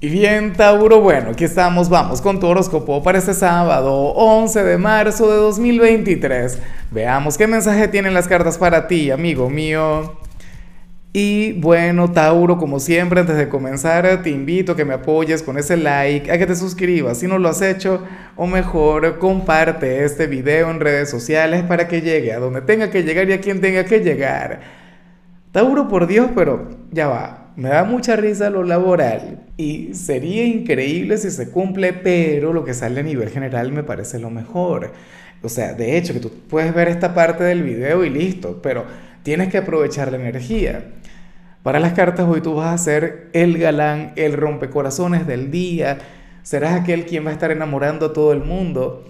Y bien, Tauro, bueno, aquí estamos, vamos con tu horóscopo para este sábado 11 de marzo de 2023. Veamos qué mensaje tienen las cartas para ti, amigo mío. Y bueno, Tauro, como siempre, antes de comenzar, te invito a que me apoyes con ese like, a que te suscribas si no lo has hecho, o mejor, comparte este video en redes sociales para que llegue a donde tenga que llegar y a quien tenga que llegar. Tauro, por Dios, pero ya va me da mucha risa lo laboral y sería increíble si se cumple, pero lo que sale a nivel general me parece lo mejor. O sea, de hecho, que tú puedes ver esta parte del video y listo, pero tienes que aprovechar la energía. Para las cartas hoy tú vas a ser el galán, el rompecorazones del día, serás aquel quien va a estar enamorando a todo el mundo.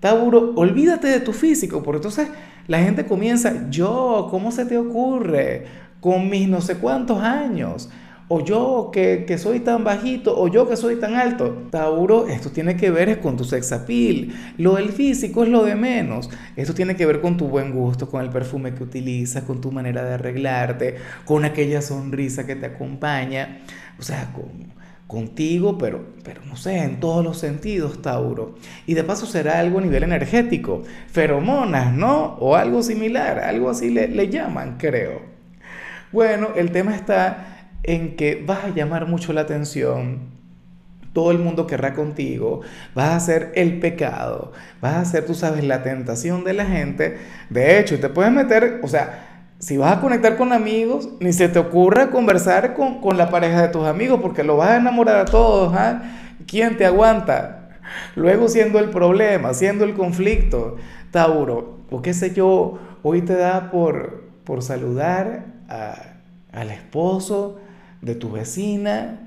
Tauro, olvídate de tu físico, porque entonces la gente comienza, yo, ¿cómo se te ocurre? Con mis no sé cuántos años, o yo que, soy tan bajito, o yo que soy tan alto. Tauro, esto tiene que ver con tu sex appeal. Lo del físico es lo de menos. Esto tiene que ver con tu buen gusto, con el perfume que utilizas, con tu manera de arreglarte, con aquella sonrisa que te acompaña. O sea, contigo, pero, pero no sé, en todos los sentidos, Tauro. Y de paso será algo a nivel energético, feromonas, ¿no? O algo similar, algo así le, le llaman, creo. Bueno, el tema está en que vas a llamar mucho la atención. Todo el mundo querrá contigo, vas a ser el pecado, vas a ser, tú sabes, la tentación de la gente. De hecho, te puedes meter, o sea, si vas a conectar con amigos, ni se te ocurra conversar con, con la pareja de tus amigos, porque lo vas a enamorar a todos. ¿ah? ¿Quién te aguanta? Luego siendo el problema, siendo el conflicto, Tauro, o qué sé yo, hoy te da por, por saludar al esposo de tu vecina.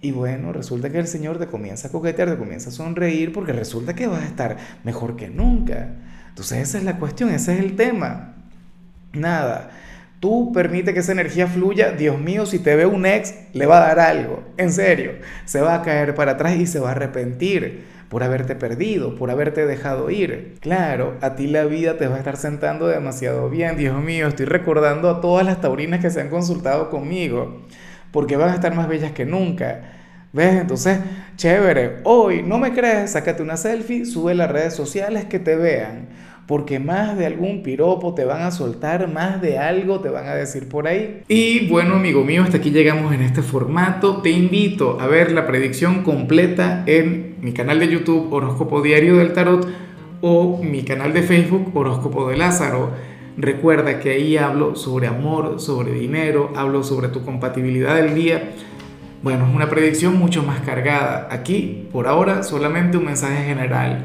Y bueno, resulta que el Señor te comienza a coquetear, te comienza a sonreír porque resulta que vas a estar mejor que nunca. Entonces esa es la cuestión, ese es el tema. Nada, tú permite que esa energía fluya, Dios mío, si te ve un ex, le va a dar algo, en serio, se va a caer para atrás y se va a arrepentir por haberte perdido, por haberte dejado ir. Claro, a ti la vida te va a estar sentando demasiado bien. Dios mío, estoy recordando a todas las taurinas que se han consultado conmigo, porque van a estar más bellas que nunca. ¿Ves? Entonces, chévere, hoy no me crees, sácate una selfie, sube las redes sociales que te vean porque más de algún piropo te van a soltar, más de algo te van a decir por ahí. Y bueno, amigo mío, hasta aquí llegamos en este formato. Te invito a ver la predicción completa en mi canal de YouTube Horóscopo Diario del Tarot o mi canal de Facebook Horóscopo de Lázaro. Recuerda que ahí hablo sobre amor, sobre dinero, hablo sobre tu compatibilidad del día. Bueno, es una predicción mucho más cargada. Aquí, por ahora, solamente un mensaje general